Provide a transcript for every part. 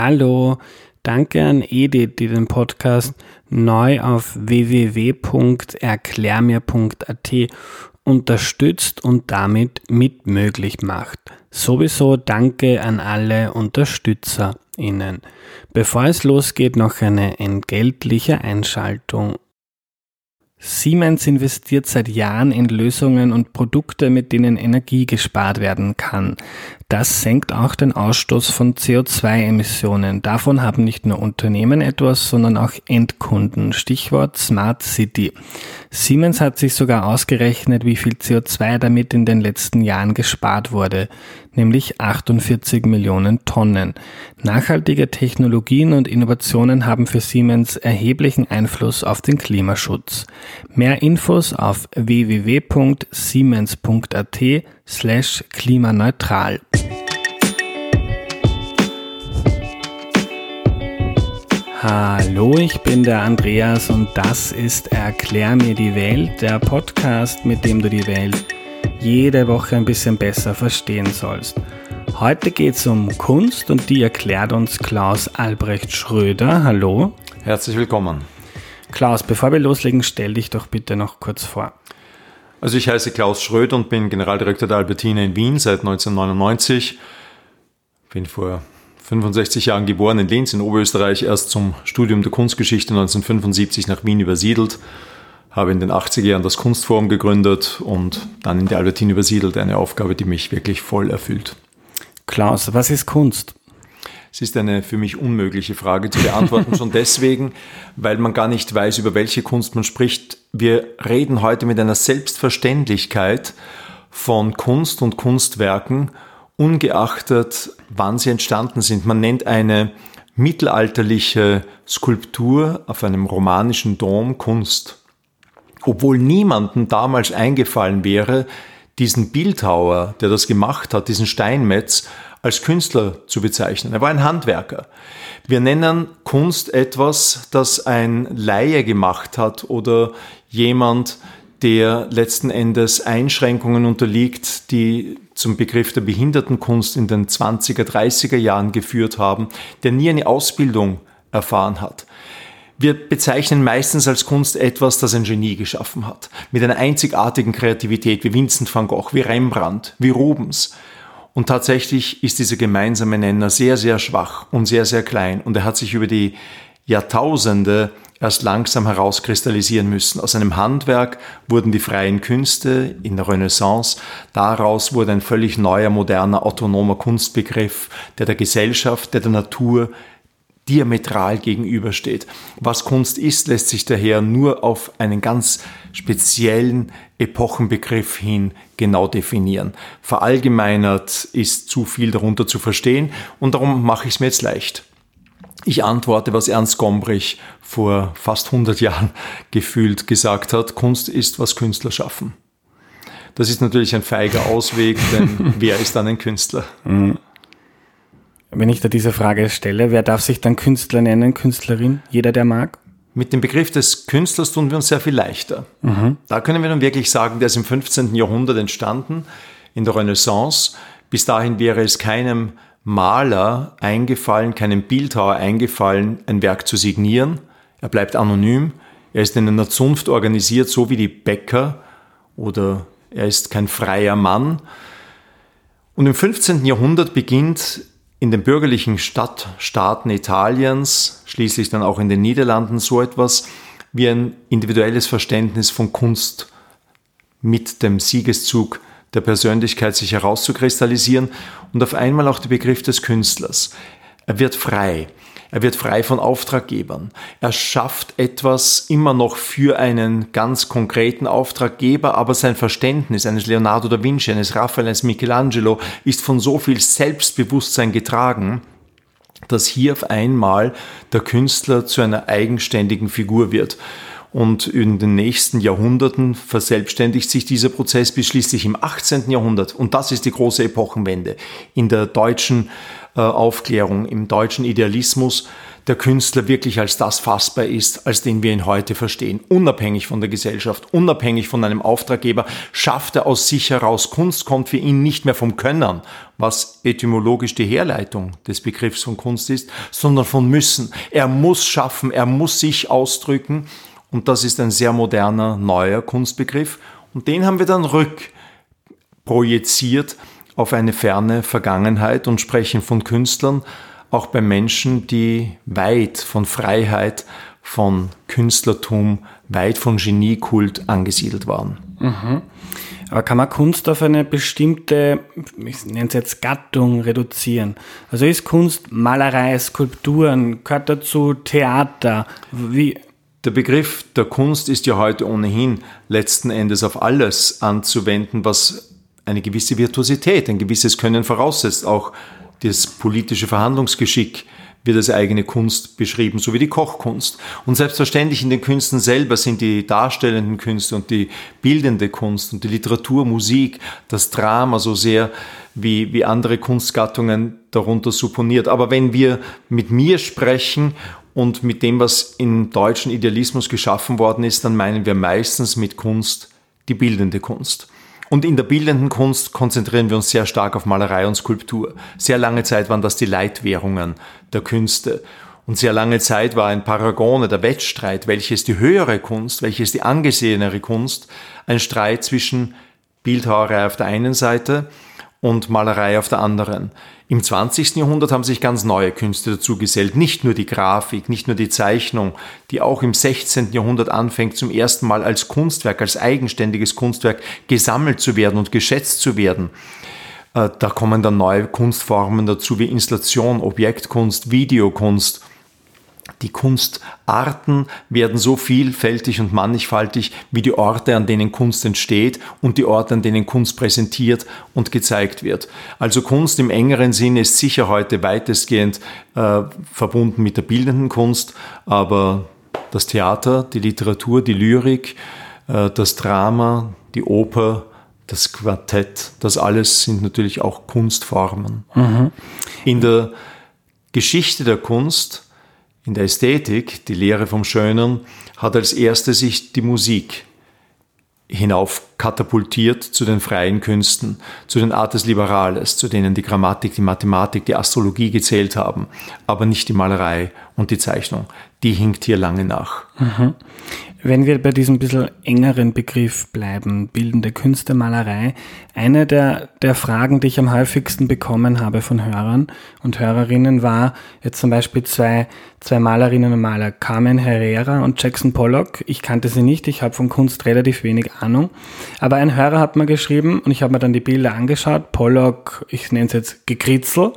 Hallo, danke an Edith, die den Podcast neu auf www.erklärmir.at unterstützt und damit mitmöglich macht. Sowieso danke an alle UnterstützerInnen. Bevor es losgeht, noch eine entgeltliche Einschaltung. Siemens investiert seit Jahren in Lösungen und Produkte, mit denen Energie gespart werden kann. Das senkt auch den Ausstoß von CO2-Emissionen. Davon haben nicht nur Unternehmen etwas, sondern auch Endkunden. Stichwort Smart City. Siemens hat sich sogar ausgerechnet, wie viel CO2 damit in den letzten Jahren gespart wurde, nämlich 48 Millionen Tonnen. Nachhaltige Technologien und Innovationen haben für Siemens erheblichen Einfluss auf den Klimaschutz. Mehr Infos auf www.siemens.at slash klimaneutral. Hallo, ich bin der Andreas und das ist Erklär mir die Welt, der Podcast, mit dem du die Welt jede Woche ein bisschen besser verstehen sollst. Heute geht es um Kunst und die erklärt uns Klaus Albrecht Schröder. Hallo. Herzlich willkommen. Klaus, bevor wir loslegen, stell dich doch bitte noch kurz vor. Also ich heiße Klaus Schröder und bin Generaldirektor der Albertina in Wien seit 1999. Bin vor 65 Jahren geboren in Linz in Oberösterreich, erst zum Studium der Kunstgeschichte 1975 nach Wien übersiedelt, habe in den 80er Jahren das Kunstforum gegründet und dann in die Albertina übersiedelt, eine Aufgabe, die mich wirklich voll erfüllt. Klaus, was ist Kunst? Es ist eine für mich unmögliche Frage zu beantworten, schon deswegen, weil man gar nicht weiß, über welche Kunst man spricht. Wir reden heute mit einer Selbstverständlichkeit von Kunst und Kunstwerken, ungeachtet, wann sie entstanden sind. Man nennt eine mittelalterliche Skulptur auf einem romanischen Dom Kunst. Obwohl niemandem damals eingefallen wäre, diesen Bildhauer, der das gemacht hat, diesen Steinmetz, als Künstler zu bezeichnen. Er war ein Handwerker. Wir nennen Kunst etwas, das ein Laie gemacht hat oder jemand, der letzten Endes Einschränkungen unterliegt, die zum Begriff der Behindertenkunst in den 20er, 30er Jahren geführt haben, der nie eine Ausbildung erfahren hat. Wir bezeichnen meistens als Kunst etwas, das ein Genie geschaffen hat, mit einer einzigartigen Kreativität wie Vincent van Gogh, wie Rembrandt, wie Rubens. Und tatsächlich ist dieser gemeinsame Nenner sehr, sehr schwach und sehr, sehr klein. Und er hat sich über die Jahrtausende erst langsam herauskristallisieren müssen. Aus einem Handwerk wurden die freien Künste in der Renaissance. Daraus wurde ein völlig neuer, moderner, autonomer Kunstbegriff, der der Gesellschaft, der der Natur diametral gegenübersteht. Was Kunst ist, lässt sich daher nur auf einen ganz speziellen Epochenbegriff hin genau definieren. Verallgemeinert ist zu viel darunter zu verstehen und darum mache ich es mir jetzt leicht. Ich antworte, was Ernst Gombrich vor fast 100 Jahren gefühlt gesagt hat, Kunst ist, was Künstler schaffen. Das ist natürlich ein feiger Ausweg, denn wer ist dann ein Künstler? Mhm. Wenn ich da diese Frage stelle, wer darf sich dann Künstler nennen, Künstlerin? Jeder, der mag? Mit dem Begriff des Künstlers tun wir uns sehr viel leichter. Mhm. Da können wir dann wirklich sagen, der ist im 15. Jahrhundert entstanden, in der Renaissance. Bis dahin wäre es keinem Maler eingefallen, keinem Bildhauer eingefallen, ein Werk zu signieren. Er bleibt anonym. Er ist in einer Zunft organisiert, so wie die Bäcker oder er ist kein freier Mann. Und im 15. Jahrhundert beginnt in den bürgerlichen Stadtstaaten Italiens, schließlich dann auch in den Niederlanden so etwas wie ein individuelles Verständnis von Kunst mit dem Siegeszug der Persönlichkeit sich herauszukristallisieren und auf einmal auch der Begriff des Künstlers. Er wird frei. Er wird frei von Auftraggebern. Er schafft etwas immer noch für einen ganz konkreten Auftraggeber, aber sein Verständnis eines Leonardo da Vinci, eines Raphael, eines Michelangelo ist von so viel Selbstbewusstsein getragen, dass hier auf einmal der Künstler zu einer eigenständigen Figur wird. Und in den nächsten Jahrhunderten verselbstständigt sich dieser Prozess bis schließlich im 18. Jahrhundert. Und das ist die große Epochenwende in der deutschen Aufklärung, im deutschen Idealismus. der Künstler wirklich als das fassbar ist, als den wir ihn heute verstehen. Unabhängig von der Gesellschaft, unabhängig von einem Auftraggeber, schafft er aus sich heraus. Kunst kommt für ihn nicht mehr vom Können, was etymologisch die Herleitung des Begriffs von Kunst ist, sondern von Müssen. Er muss schaffen, er muss sich ausdrücken. Und das ist ein sehr moderner, neuer Kunstbegriff. Und den haben wir dann rückprojiziert auf eine ferne Vergangenheit und sprechen von Künstlern, auch bei Menschen, die weit von Freiheit, von Künstlertum, weit von Geniekult angesiedelt waren. Mhm. Aber kann man Kunst auf eine bestimmte, ich nenne es jetzt Gattung, reduzieren? Also ist Kunst Malerei, Skulpturen, gehört dazu Theater? Wie? Der Begriff der Kunst ist ja heute ohnehin letzten Endes auf alles anzuwenden, was eine gewisse Virtuosität, ein gewisses Können voraussetzt, auch das politische Verhandlungsgeschick wird als eigene Kunst beschrieben, so wie die Kochkunst. Und selbstverständlich in den Künsten selber sind die darstellenden Künste und die bildende Kunst und die Literatur, Musik, das Drama so sehr wie, wie andere Kunstgattungen darunter supponiert. Aber wenn wir mit mir sprechen und mit dem, was im deutschen Idealismus geschaffen worden ist, dann meinen wir meistens mit Kunst die bildende Kunst. Und in der bildenden Kunst konzentrieren wir uns sehr stark auf Malerei und Skulptur. Sehr lange Zeit waren das die Leitwährungen der Künste. Und sehr lange Zeit war ein Paragone, der Wettstreit, welches die höhere Kunst, welches die angesehenere Kunst, ein Streit zwischen Bildhauerei auf der einen Seite und Malerei auf der anderen. Im 20. Jahrhundert haben sich ganz neue Künste dazu gesellt. Nicht nur die Grafik, nicht nur die Zeichnung, die auch im 16. Jahrhundert anfängt, zum ersten Mal als Kunstwerk, als eigenständiges Kunstwerk gesammelt zu werden und geschätzt zu werden. Äh, da kommen dann neue Kunstformen dazu wie Installation, Objektkunst, Videokunst die Kunstarten werden so vielfältig und mannigfaltig wie die Orte, an denen Kunst entsteht und die Orte, an denen Kunst präsentiert und gezeigt wird. Also Kunst im engeren Sinne ist sicher heute weitestgehend äh, verbunden mit der bildenden Kunst, aber das Theater, die Literatur, die Lyrik, äh, das Drama, die Oper, das Quartett, das alles sind natürlich auch Kunstformen. Mhm. In der Geschichte der Kunst in der Ästhetik, die Lehre vom Schönen, hat als erste sich die Musik hinauf katapultiert zu den freien Künsten, zu den Artes Liberales, zu denen die Grammatik, die Mathematik, die Astrologie gezählt haben, aber nicht die Malerei und die Zeichnung. Die hinkt hier lange nach. Mhm. Wenn wir bei diesem bisschen engeren Begriff bleiben, bildende Künste, Malerei, eine der, der Fragen, die ich am häufigsten bekommen habe von Hörern und Hörerinnen war jetzt zum Beispiel zwei, zwei Malerinnen und Maler, Carmen Herrera und Jackson Pollock. Ich kannte sie nicht, ich habe von Kunst relativ wenig Ahnung. Aber ein Hörer hat mir geschrieben und ich habe mir dann die Bilder angeschaut. Pollock, ich nenne es jetzt Gekritzel,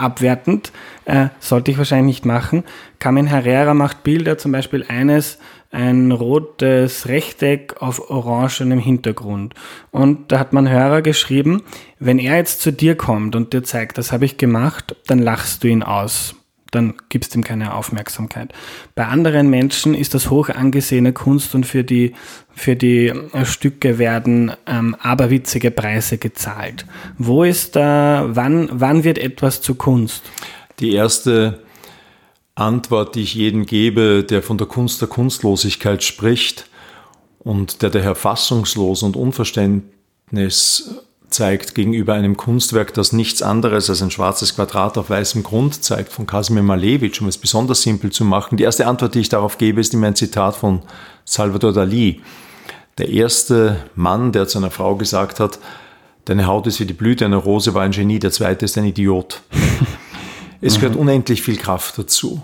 abwertend, äh, sollte ich wahrscheinlich nicht machen. Carmen Herrera macht Bilder, zum Beispiel eines, ein rotes Rechteck auf orangenem Hintergrund. Und da hat man Hörer geschrieben, wenn er jetzt zu dir kommt und dir zeigt, das habe ich gemacht, dann lachst du ihn aus. Dann gibst ihm keine Aufmerksamkeit. Bei anderen Menschen ist das hoch angesehene Kunst und für die, für die äh, Stücke werden ähm, aberwitzige Preise gezahlt. Wo ist da, wann, wann wird etwas zu Kunst? Die erste Antwort, die ich jedem gebe, der von der Kunst der Kunstlosigkeit spricht und der daher fassungslos und Unverständnis zeigt gegenüber einem Kunstwerk, das nichts anderes als ein schwarzes Quadrat auf weißem Grund zeigt, von Kasimir Malevich, um es besonders simpel zu machen. Die erste Antwort, die ich darauf gebe, ist immer ein Zitat von Salvador Dali. Der erste Mann, der zu einer Frau gesagt hat, deine Haut ist wie die Blüte einer Rose, war ein Genie, der zweite ist ein Idiot. Es gehört mhm. unendlich viel Kraft dazu,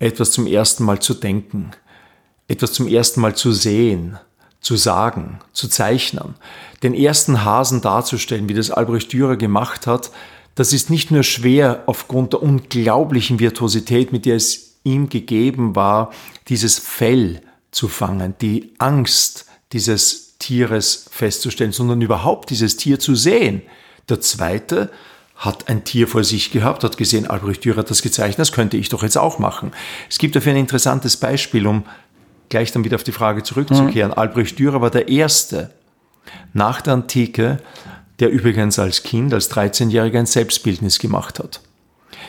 etwas zum ersten Mal zu denken, etwas zum ersten Mal zu sehen, zu sagen, zu zeichnen, den ersten Hasen darzustellen, wie das Albrecht Dürer gemacht hat, das ist nicht nur schwer aufgrund der unglaublichen Virtuosität, mit der es ihm gegeben war, dieses Fell zu fangen, die Angst dieses Tieres festzustellen, sondern überhaupt dieses Tier zu sehen. Der zweite hat ein Tier vor sich gehabt, hat gesehen, Albrecht Dürer hat das gezeichnet, das könnte ich doch jetzt auch machen. Es gibt dafür ein interessantes Beispiel, um gleich dann wieder auf die Frage zurückzukehren. Mhm. Albrecht Dürer war der Erste nach der Antike, der übrigens als Kind, als 13-Jähriger ein Selbstbildnis gemacht hat.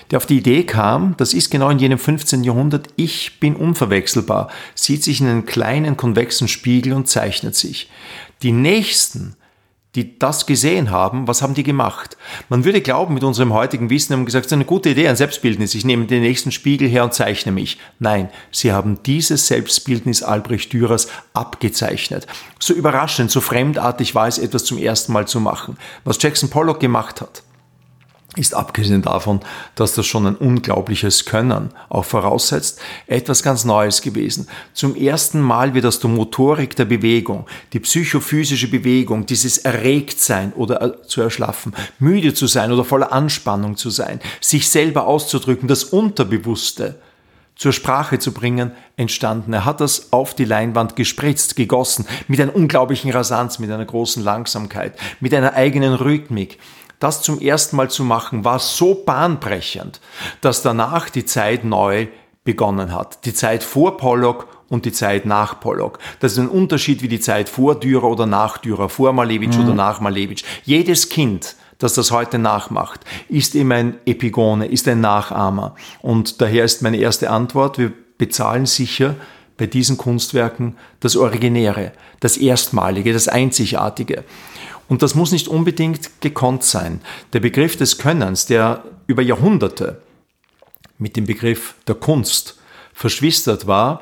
der auf die Idee kam, das ist genau in jenem 15. Jahrhundert, ich bin unverwechselbar, sieht sich in einen kleinen konvexen Spiegel und zeichnet sich. Die Nächsten, die das gesehen haben, was haben die gemacht? Man würde glauben, mit unserem heutigen Wissen haben gesagt, es ist eine gute Idee, ein Selbstbildnis. Ich nehme den nächsten Spiegel her und zeichne mich. Nein, sie haben dieses Selbstbildnis Albrecht Dürers abgezeichnet. So überraschend, so fremdartig war es, etwas zum ersten Mal zu machen. Was Jackson Pollock gemacht hat, ist abgesehen davon, dass das schon ein unglaubliches Können auch voraussetzt, etwas ganz Neues gewesen. Zum ersten Mal wird aus der Motorik der Bewegung, die psychophysische Bewegung, dieses Erregtsein oder äh, zu erschlaffen, müde zu sein oder voller Anspannung zu sein, sich selber auszudrücken, das Unterbewusste zur Sprache zu bringen, entstanden. Er hat das auf die Leinwand gespritzt, gegossen, mit einer unglaublichen Rasanz, mit einer großen Langsamkeit, mit einer eigenen Rhythmik das zum ersten Mal zu machen, war so bahnbrechend, dass danach die Zeit neu begonnen hat. Die Zeit vor Pollock und die Zeit nach Pollock. Das ist ein Unterschied wie die Zeit vor Dürer oder nach Dürer, vor Malevich mhm. oder nach Malevich. Jedes Kind, das das heute nachmacht, ist immer ein Epigone, ist ein Nachahmer. Und daher ist meine erste Antwort, wir bezahlen sicher bei diesen Kunstwerken das Originäre, das Erstmalige, das Einzigartige. Und das muss nicht unbedingt gekonnt sein. Der Begriff des Könnens, der über Jahrhunderte mit dem Begriff der Kunst verschwistert war,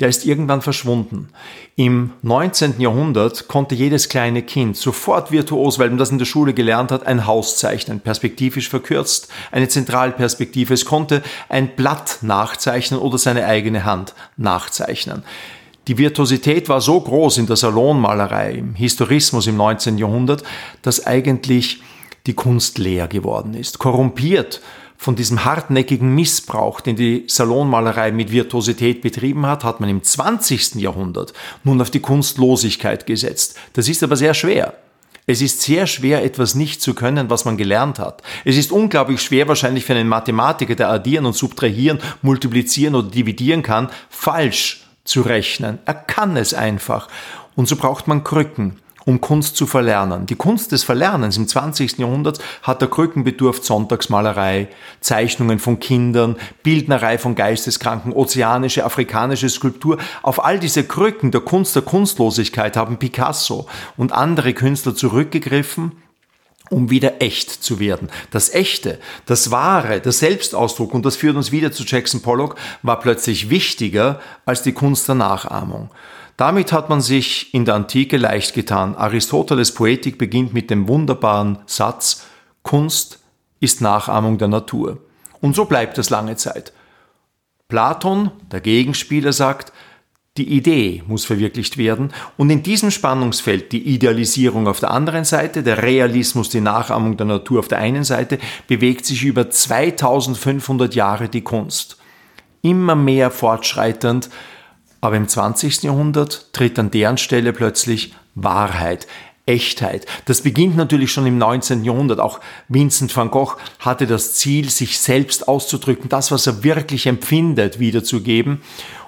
der ist irgendwann verschwunden. Im 19. Jahrhundert konnte jedes kleine Kind sofort virtuos, weil man das in der Schule gelernt hat, ein Haus zeichnen, perspektivisch verkürzt, eine Zentralperspektive. Es konnte ein Blatt nachzeichnen oder seine eigene Hand nachzeichnen. Die Virtuosität war so groß in der Salonmalerei, im Historismus im 19. Jahrhundert, dass eigentlich die Kunst leer geworden ist, korrumpiert von diesem hartnäckigen Missbrauch, den die Salonmalerei mit Virtuosität betrieben hat, hat man im 20. Jahrhundert nun auf die Kunstlosigkeit gesetzt. Das ist aber sehr schwer. Es ist sehr schwer, etwas nicht zu können, was man gelernt hat. Es ist unglaublich schwer wahrscheinlich für einen Mathematiker, der addieren und subtrahieren, multiplizieren oder dividieren kann, falsch zu rechnen. Er kann es einfach. Und so braucht man Krücken, um Kunst zu verlernen. Die Kunst des Verlernens im 20. Jahrhundert hat der Krücken bedurft Sonntagsmalerei, Zeichnungen von Kindern, Bildnerei von Geisteskranken, ozeanische, afrikanische Skulptur. Auf all diese Krücken der Kunst der Kunstlosigkeit haben Picasso und andere Künstler zurückgegriffen um wieder echt zu werden. Das Echte, das Wahre, der Selbstausdruck, und das führt uns wieder zu Jackson Pollock, war plötzlich wichtiger als die Kunst der Nachahmung. Damit hat man sich in der Antike leicht getan. Aristoteles Poetik beginnt mit dem wunderbaren Satz, Kunst ist Nachahmung der Natur. Und so bleibt es lange Zeit. Platon, der Gegenspieler, sagt, die Idee muss verwirklicht werden und in diesem Spannungsfeld die Idealisierung auf der anderen Seite, der Realismus, die Nachahmung der Natur auf der einen Seite, bewegt sich über 2500 Jahre die Kunst. Immer mehr fortschreitend, aber im 20. Jahrhundert tritt an deren Stelle plötzlich Wahrheit, Echtheit. Das beginnt natürlich schon im 19. Jahrhundert. Auch Vincent van Gogh hatte das Ziel, sich selbst auszudrücken, das, was er wirklich empfindet, wiederzugeben.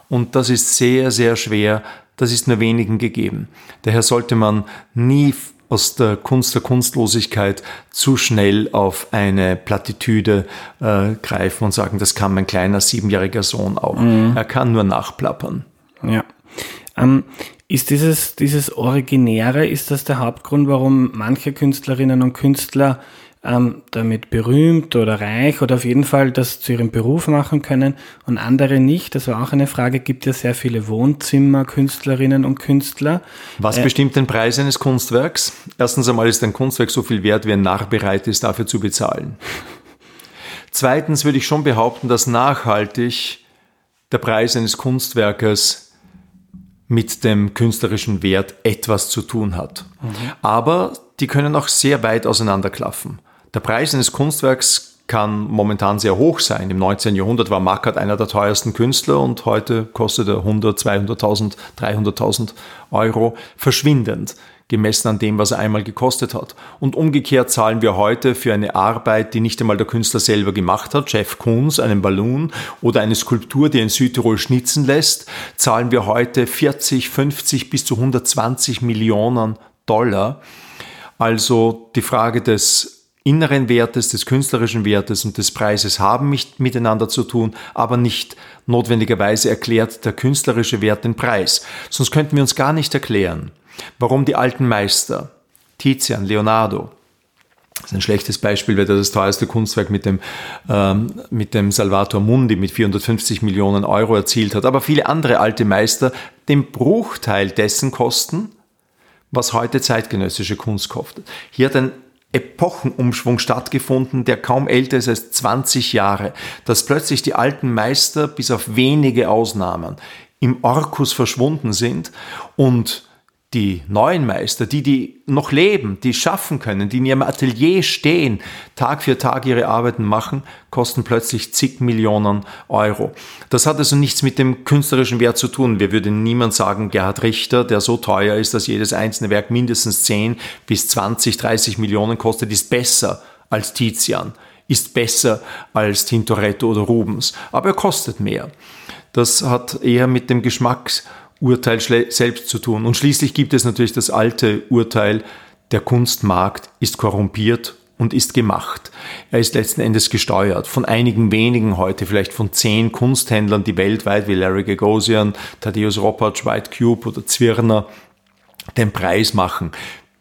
Und das ist sehr, sehr schwer. Das ist nur wenigen gegeben. Daher sollte man nie aus der Kunst der Kunstlosigkeit zu schnell auf eine Plattitüde äh, greifen und sagen, das kann mein kleiner siebenjähriger Sohn auch. Mhm. Er kann nur nachplappern. Ja. Ähm, ist dieses, dieses Originäre, ist das der Hauptgrund, warum manche Künstlerinnen und Künstler ähm, damit berühmt oder reich oder auf jeden Fall das zu ihrem Beruf machen können und andere nicht. Das war auch eine Frage. Gibt ja sehr viele Wohnzimmerkünstlerinnen und Künstler. Was äh, bestimmt den Preis eines Kunstwerks? Erstens einmal ist ein Kunstwerk so viel wert, wie ein Narr bereit ist, dafür zu bezahlen. Zweitens würde ich schon behaupten, dass nachhaltig der Preis eines Kunstwerkes mit dem künstlerischen Wert etwas zu tun hat. Mhm. Aber die können auch sehr weit auseinanderklaffen. Der Preis eines Kunstwerks kann momentan sehr hoch sein. Im 19. Jahrhundert war Mackert einer der teuersten Künstler und heute kostet er 100, 200.000, 300.000 Euro verschwindend, gemessen an dem, was er einmal gekostet hat. Und umgekehrt zahlen wir heute für eine Arbeit, die nicht einmal der Künstler selber gemacht hat, Jeff Koons, einen Ballon oder eine Skulptur, die in Südtirol schnitzen lässt, zahlen wir heute 40, 50 bis zu 120 Millionen Dollar. Also die Frage des inneren Wertes, des künstlerischen Wertes und des Preises haben mit, miteinander zu tun, aber nicht notwendigerweise erklärt der künstlerische Wert den Preis. Sonst könnten wir uns gar nicht erklären, warum die alten Meister, Tizian, Leonardo, das ist ein schlechtes Beispiel, weil er das teuerste Kunstwerk mit dem, ähm, mit dem Salvator Mundi mit 450 Millionen Euro erzielt hat. Aber viele andere alte Meister den Bruchteil dessen kosten, was heute zeitgenössische Kunst kostet. Hier hat ein Epochenumschwung stattgefunden, der kaum älter ist als 20 Jahre, dass plötzlich die alten Meister bis auf wenige Ausnahmen im Orkus verschwunden sind und die neuen Meister, die, die noch leben, die schaffen können, die in ihrem Atelier stehen, Tag für Tag ihre Arbeiten machen, kosten plötzlich zig Millionen Euro. Das hat also nichts mit dem künstlerischen Wert zu tun. Wir würden niemand sagen, Gerhard Richter, der so teuer ist, dass jedes einzelne Werk mindestens 10 bis 20, 30 Millionen kostet, ist besser als Tizian, ist besser als Tintoretto oder Rubens. Aber er kostet mehr. Das hat eher mit dem Geschmacks Urteil selbst zu tun. Und schließlich gibt es natürlich das alte Urteil, der Kunstmarkt ist korrumpiert und ist gemacht. Er ist letzten Endes gesteuert von einigen wenigen heute, vielleicht von zehn Kunsthändlern, die weltweit wie Larry Gagosian, Thaddeus Ropatsch, White Cube oder Zwirner den Preis machen.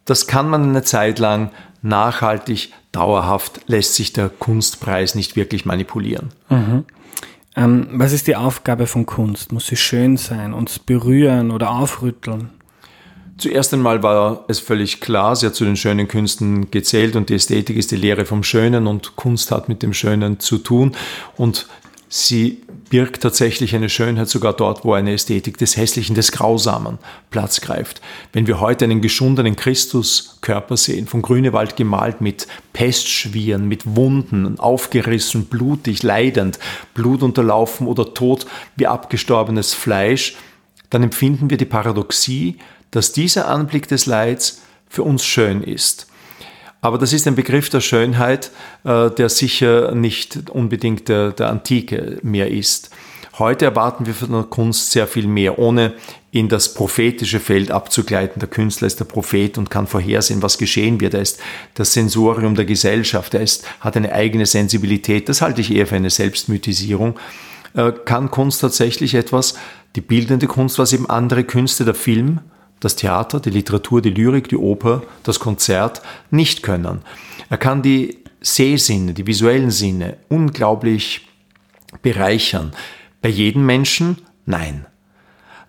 Das kann man eine Zeit lang nachhaltig, dauerhaft lässt sich der Kunstpreis nicht wirklich manipulieren. Mhm. Ähm, was ist die Aufgabe von Kunst? Muss sie schön sein, uns berühren oder aufrütteln? Zuerst einmal war es völlig klar, sie hat zu den schönen Künsten gezählt und die Ästhetik ist die Lehre vom Schönen und Kunst hat mit dem Schönen zu tun und sie birgt tatsächlich eine Schönheit sogar dort, wo eine Ästhetik des Hässlichen, des Grausamen Platz greift. Wenn wir heute einen geschundenen Christuskörper sehen, von Grünewald gemalt mit Pestschwieren, mit Wunden, aufgerissen, blutig, leidend, blutunterlaufen oder tot wie abgestorbenes Fleisch, dann empfinden wir die Paradoxie, dass dieser Anblick des Leids für uns schön ist. Aber das ist ein Begriff der Schönheit, äh, der sicher nicht unbedingt der, der Antike mehr ist. Heute erwarten wir von der Kunst sehr viel mehr, ohne in das prophetische Feld abzugleiten. Der Künstler ist der Prophet und kann vorhersehen, was geschehen wird. Er ist das Sensorium der Gesellschaft. Er ist, hat eine eigene Sensibilität. Das halte ich eher für eine Selbstmythisierung. Äh, kann Kunst tatsächlich etwas, die bildende Kunst, was eben andere Künste, der Film, das Theater, die Literatur, die Lyrik, die Oper, das Konzert nicht können. Er kann die Sehsinne, die visuellen Sinne unglaublich bereichern. Bei jedem Menschen? Nein.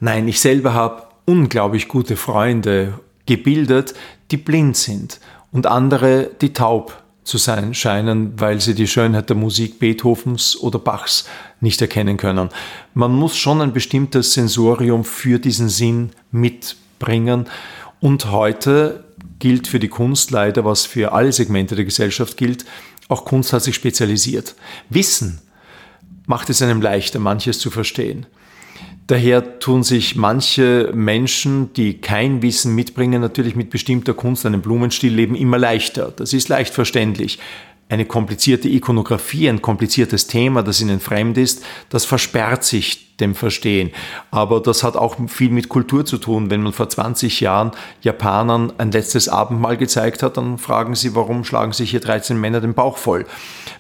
Nein, ich selber habe unglaublich gute Freunde gebildet, die blind sind und andere, die taub zu sein scheinen, weil sie die Schönheit der Musik Beethovens oder Bachs nicht erkennen können. Man muss schon ein bestimmtes Sensorium für diesen Sinn mit bringen. Und heute gilt für die Kunst leider, was für alle Segmente der Gesellschaft gilt, auch Kunst hat sich spezialisiert. Wissen macht es einem leichter, manches zu verstehen. Daher tun sich manche Menschen, die kein Wissen mitbringen, natürlich mit bestimmter Kunst, einem Blumenstillleben immer leichter. Das ist leicht verständlich eine komplizierte Ikonografie, ein kompliziertes Thema, das ihnen fremd ist, das versperrt sich dem Verstehen. Aber das hat auch viel mit Kultur zu tun. Wenn man vor 20 Jahren Japanern ein letztes Abendmahl gezeigt hat, dann fragen sie, warum schlagen sich hier 13 Männer den Bauch voll?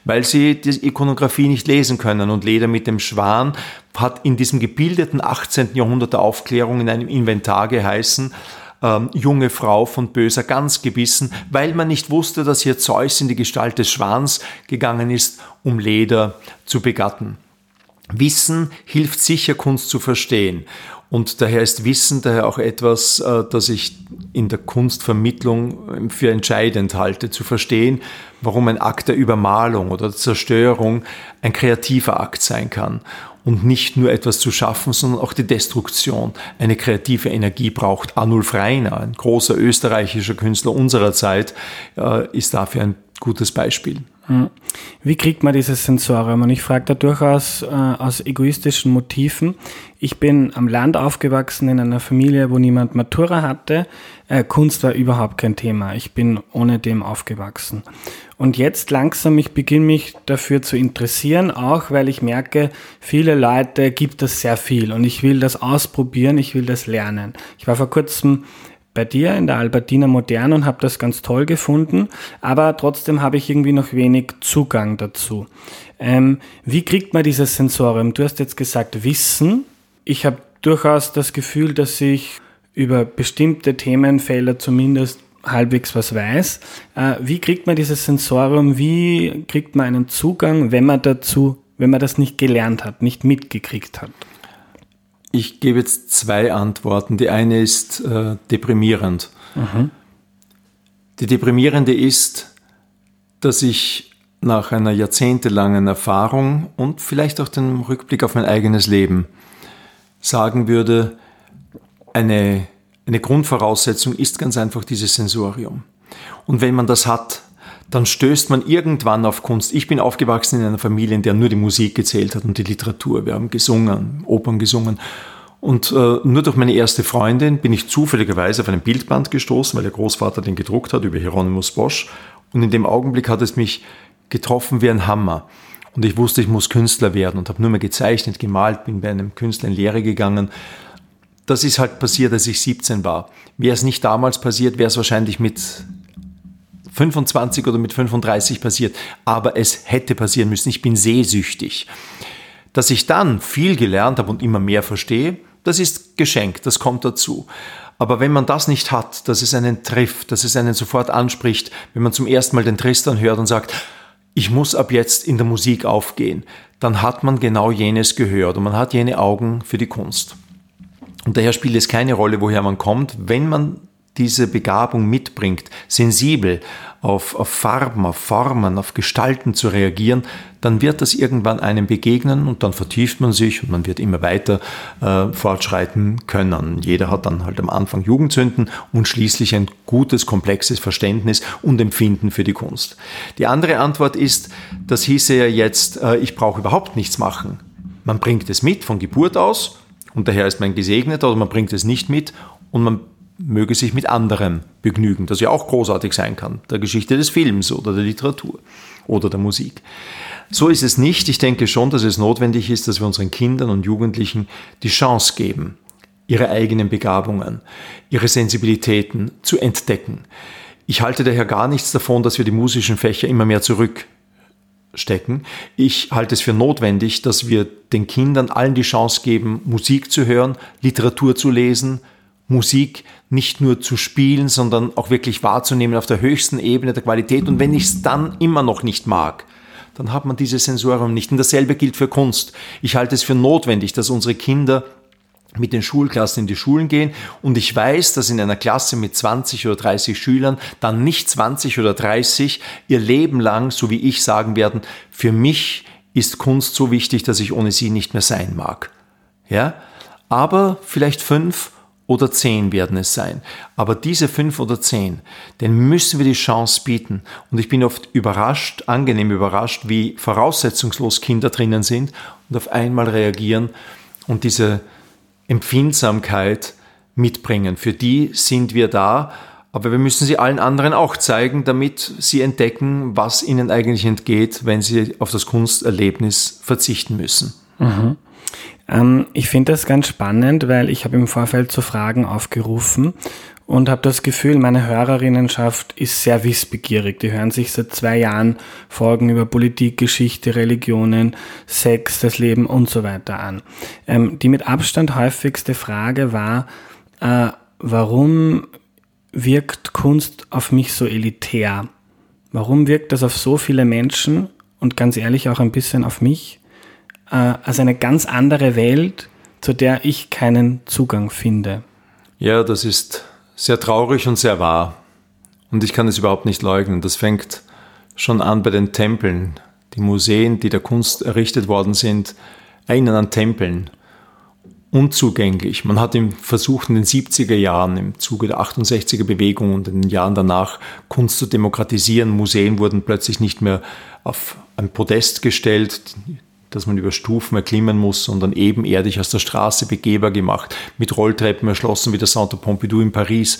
Weil sie die Ikonografie nicht lesen können. Und Leder mit dem Schwan hat in diesem gebildeten 18. Jahrhundert der Aufklärung in einem Inventar geheißen, ähm, junge Frau von böser Gans gebissen, weil man nicht wusste, dass hier Zeus in die Gestalt des Schwans gegangen ist, um Leder zu begatten. Wissen hilft sicher, Kunst zu verstehen. Und daher ist Wissen daher auch etwas, äh, das ich in der Kunstvermittlung für entscheidend halte, zu verstehen, warum ein Akt der Übermalung oder der Zerstörung ein kreativer Akt sein kann und nicht nur etwas zu schaffen, sondern auch die Destruktion eine kreative Energie braucht. Arnulf Reiner, ein großer österreichischer Künstler unserer Zeit, äh, ist dafür ein gutes Beispiel. Hm. Wie kriegt man dieses Sensorium? Und ich frage da durchaus äh, aus egoistischen Motiven. Ich bin am Land aufgewachsen in einer Familie, wo niemand Matura hatte. Äh, Kunst war überhaupt kein Thema. Ich bin ohne dem aufgewachsen. Und jetzt langsam, ich beginne mich dafür zu interessieren, auch weil ich merke, viele Leute gibt das sehr viel und ich will das ausprobieren, ich will das lernen. Ich war vor kurzem bei dir in der Albertina Modern und habe das ganz toll gefunden, aber trotzdem habe ich irgendwie noch wenig Zugang dazu. Ähm, wie kriegt man dieses Sensorium? Du hast jetzt gesagt Wissen. Ich habe durchaus das Gefühl, dass ich über bestimmte Themenfelder zumindest halbwegs was weiß. Äh, wie kriegt man dieses Sensorium? Wie kriegt man einen Zugang, wenn man dazu, wenn man das nicht gelernt hat, nicht mitgekriegt hat? Ich gebe jetzt zwei Antworten. Die eine ist äh, deprimierend. Mhm. Die deprimierende ist, dass ich nach einer jahrzehntelangen Erfahrung und vielleicht auch dem Rückblick auf mein eigenes Leben sagen würde, eine, eine Grundvoraussetzung ist ganz einfach dieses Sensorium. Und wenn man das hat, dann stößt man irgendwann auf Kunst. Ich bin aufgewachsen in einer Familie, in der nur die Musik gezählt hat und die Literatur. Wir haben gesungen, Opern gesungen. Und äh, nur durch meine erste Freundin bin ich zufälligerweise auf einen Bildband gestoßen, weil der Großvater den gedruckt hat über Hieronymus Bosch. Und in dem Augenblick hat es mich getroffen wie ein Hammer. Und ich wusste, ich muss Künstler werden und habe nur mehr gezeichnet, gemalt, bin bei einem Künstler in Lehre gegangen. Das ist halt passiert, als ich 17 war. Wäre es nicht damals passiert, wäre es wahrscheinlich mit 25 oder mit 35 passiert. Aber es hätte passieren müssen. Ich bin sehsüchtig. Dass ich dann viel gelernt habe und immer mehr verstehe, das ist Geschenk, das kommt dazu. Aber wenn man das nicht hat, dass es einen trifft, dass es einen sofort anspricht, wenn man zum ersten Mal den Tristan hört und sagt, ich muss ab jetzt in der Musik aufgehen, dann hat man genau jenes gehört und man hat jene Augen für die Kunst. Und daher spielt es keine Rolle, woher man kommt, wenn man diese Begabung mitbringt, sensibel auf, auf Farben, auf Formen, auf Gestalten zu reagieren, dann wird das irgendwann einem begegnen und dann vertieft man sich und man wird immer weiter äh, fortschreiten können. Jeder hat dann halt am Anfang Jugendzünden und schließlich ein gutes, komplexes Verständnis und Empfinden für die Kunst. Die andere Antwort ist, das hieße ja jetzt, äh, ich brauche überhaupt nichts machen. Man bringt es mit von Geburt aus und daher ist man gesegnet oder man bringt es nicht mit und man möge sich mit anderem begnügen, das ja auch großartig sein kann, der Geschichte des Films oder der Literatur oder der Musik. So ist es nicht. Ich denke schon, dass es notwendig ist, dass wir unseren Kindern und Jugendlichen die Chance geben, ihre eigenen Begabungen, ihre Sensibilitäten zu entdecken. Ich halte daher gar nichts davon, dass wir die musischen Fächer immer mehr zurückstecken. Ich halte es für notwendig, dass wir den Kindern allen die Chance geben, Musik zu hören, Literatur zu lesen, Musik nicht nur zu spielen, sondern auch wirklich wahrzunehmen auf der höchsten Ebene der Qualität. Und wenn ich es dann immer noch nicht mag, dann hat man dieses Sensorium nicht. Und dasselbe gilt für Kunst. Ich halte es für notwendig, dass unsere Kinder mit den Schulklassen in die Schulen gehen und ich weiß, dass in einer Klasse mit 20 oder 30 Schülern dann nicht 20 oder 30 ihr Leben lang, so wie ich sagen werden, für mich ist Kunst so wichtig, dass ich ohne sie nicht mehr sein mag. Ja? Aber vielleicht fünf oder zehn werden es sein. Aber diese fünf oder zehn, denen müssen wir die Chance bieten. Und ich bin oft überrascht, angenehm überrascht, wie voraussetzungslos Kinder drinnen sind und auf einmal reagieren und diese Empfindsamkeit mitbringen. Für die sind wir da, aber wir müssen sie allen anderen auch zeigen, damit sie entdecken, was ihnen eigentlich entgeht, wenn sie auf das Kunsterlebnis verzichten müssen. Mhm. Ähm, ich finde das ganz spannend, weil ich habe im Vorfeld zu Fragen aufgerufen und habe das Gefühl, meine Hörerinnenschaft ist sehr wissbegierig. Die hören sich seit zwei Jahren Folgen über Politik, Geschichte, Religionen, Sex, das Leben und so weiter an. Ähm, die mit Abstand häufigste Frage war, äh, warum wirkt Kunst auf mich so elitär? Warum wirkt das auf so viele Menschen und ganz ehrlich auch ein bisschen auf mich? äh, als eine ganz andere Welt, zu der ich keinen Zugang finde. Ja, das ist sehr traurig und sehr wahr. Und ich kann es überhaupt nicht leugnen. Das fängt schon an bei den Tempeln. Die Museen, die der Kunst errichtet worden sind, erinnern an Tempeln. Unzugänglich. Man hat versucht in den 70er Jahren im Zuge der 68er Bewegung und in den Jahren danach Kunst zu demokratisieren. Museen wurden plötzlich nicht mehr auf ein Podest gestellt dass man über Stufen erklimmen muss, sondern ebenerdig aus der Straße begehbar gemacht, mit Rolltreppen erschlossen wie der Centre Pompidou in Paris.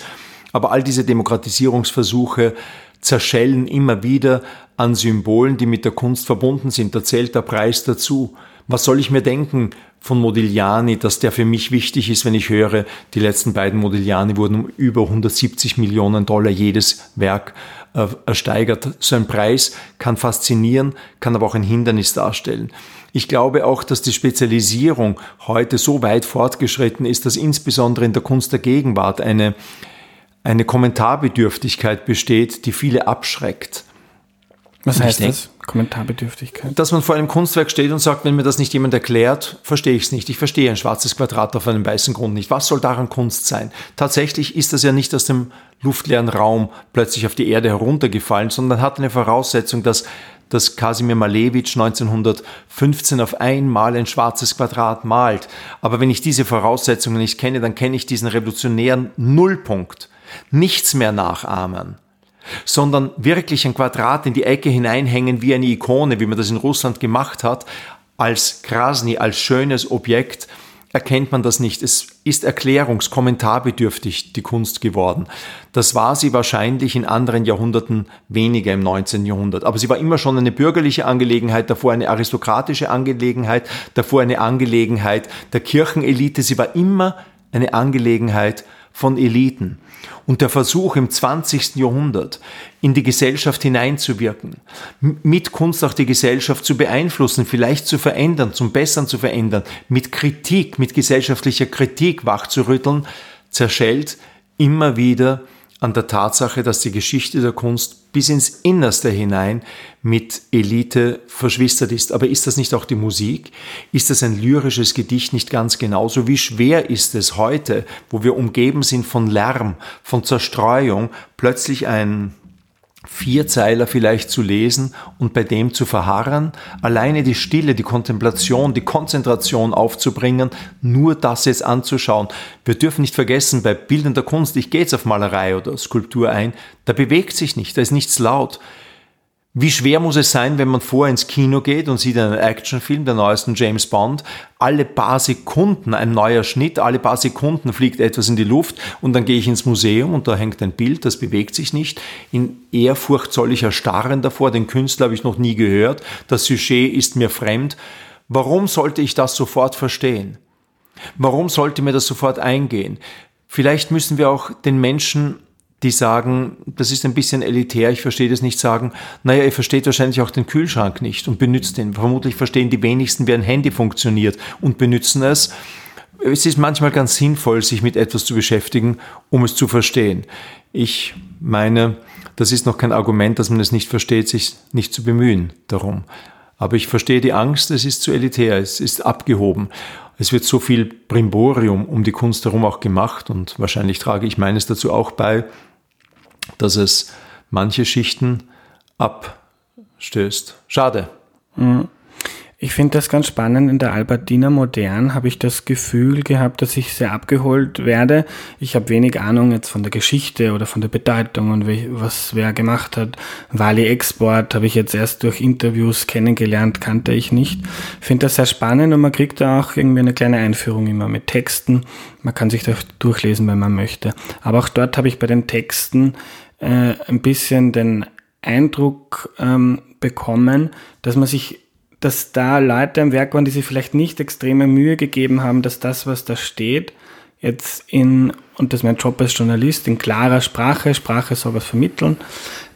Aber all diese Demokratisierungsversuche zerschellen immer wieder an Symbolen, die mit der Kunst verbunden sind. Da zählt der Preis dazu. Was soll ich mir denken von Modigliani, dass der für mich wichtig ist, wenn ich höre, die letzten beiden Modigliani wurden um über 170 Millionen Dollar jedes Werk äh, ersteigert. So ein Preis kann faszinieren, kann aber auch ein Hindernis darstellen. Ich glaube auch, dass die Spezialisierung heute so weit fortgeschritten ist, dass insbesondere in der Kunst der Gegenwart eine, eine Kommentarbedürftigkeit besteht, die viele abschreckt. Was heißt denke, das? Kommentarbedürftigkeit? Dass man vor einem Kunstwerk steht und sagt, wenn mir das nicht jemand erklärt, verstehe ich es nicht. Ich verstehe ein schwarzes Quadrat auf einem weißen Grund nicht. Was soll daran Kunst sein? Tatsächlich ist das ja nicht aus dem luftleeren Raum plötzlich auf die Erde heruntergefallen, sondern hat eine Voraussetzung, dass dass Kasimir Malevich 1915 auf einmal ein schwarzes Quadrat malt. Aber wenn ich diese Voraussetzungen nicht kenne, dann kenne ich diesen revolutionären Nullpunkt. Nichts mehr nachahmen sondern wirklich ein Quadrat in die Ecke hineinhängen wie eine Ikone, wie man das in Russland gemacht hat, als Krasny, als schönes Objekt, erkennt man das nicht. Es ist erklärungs-, kommentarbedürftig die Kunst geworden. Das war sie wahrscheinlich in anderen Jahrhunderten weniger im 19. Jahrhundert. Aber sie war immer schon eine bürgerliche Angelegenheit, davor eine aristokratische Angelegenheit, davor eine Angelegenheit der Kirchenelite. Sie war immer eine Angelegenheit von Eliten. Und der Versuch im 20. Jahrhundert in die Gesellschaft hineinzuwirken, mit Kunst auch die Gesellschaft zu beeinflussen, vielleicht zu verändern, zum Bessern zu verändern, mit Kritik, mit gesellschaftlicher Kritik wachzurütteln, zerschellt immer wieder an der Tatsache, dass die Geschichte der Kunst bis ins Innerste hinein mit Elite verschwistert ist. Aber ist das nicht auch die Musik? Ist das ein lyrisches Gedicht nicht ganz genauso? Wie schwer ist es heute, wo wir umgeben sind von Lärm, von Zerstreuung, plötzlich ein Vierzeiler vielleicht zu lesen und bei dem zu verharren, alleine die Stille, die Kontemplation, die Konzentration aufzubringen, nur das jetzt anzuschauen. Wir dürfen nicht vergessen, bei bildender Kunst, ich gehe jetzt auf Malerei oder Skulptur ein, da bewegt sich nicht, da ist nichts laut. Wie schwer muss es sein, wenn man vorher ins Kino geht und sieht einen Actionfilm, der neuesten James Bond, alle paar Sekunden ein neuer Schnitt, alle paar Sekunden fliegt etwas in die Luft und dann gehe ich ins Museum und da hängt ein Bild, das bewegt sich nicht. In Ehrfurcht soll ich erstarren davor, den Künstler habe ich noch nie gehört, das Sujet ist mir fremd. Warum sollte ich das sofort verstehen? Warum sollte mir das sofort eingehen? Vielleicht müssen wir auch den Menschen die sagen, das ist ein bisschen elitär, ich verstehe das nicht, sagen, naja, ihr versteht wahrscheinlich auch den Kühlschrank nicht und benutzt ihn. Vermutlich verstehen die wenigsten, wie ein Handy funktioniert und benutzen es. Es ist manchmal ganz sinnvoll, sich mit etwas zu beschäftigen, um es zu verstehen. Ich meine, das ist noch kein Argument, dass man es nicht versteht, sich nicht zu bemühen darum. Aber ich verstehe die Angst, es ist zu elitär, es ist abgehoben. Es wird so viel Brimborium um die Kunst herum auch gemacht und wahrscheinlich trage ich meines dazu auch bei, dass es manche Schichten abstößt. Schade. Mhm. Ich finde das ganz spannend. In der Albertina Modern habe ich das Gefühl gehabt, dass ich sehr abgeholt werde. Ich habe wenig Ahnung jetzt von der Geschichte oder von der Bedeutung und was wer gemacht hat. Wali Export habe ich jetzt erst durch Interviews kennengelernt, kannte ich nicht. Finde das sehr spannend und man kriegt da auch irgendwie eine kleine Einführung immer mit Texten. Man kann sich da durchlesen, wenn man möchte. Aber auch dort habe ich bei den Texten äh, ein bisschen den Eindruck ähm, bekommen, dass man sich dass da Leute am Werk waren, die sich vielleicht nicht extreme Mühe gegeben haben, dass das, was da steht, jetzt in, und das ist mein Job als Journalist, in klarer Sprache, Sprache soll was vermitteln,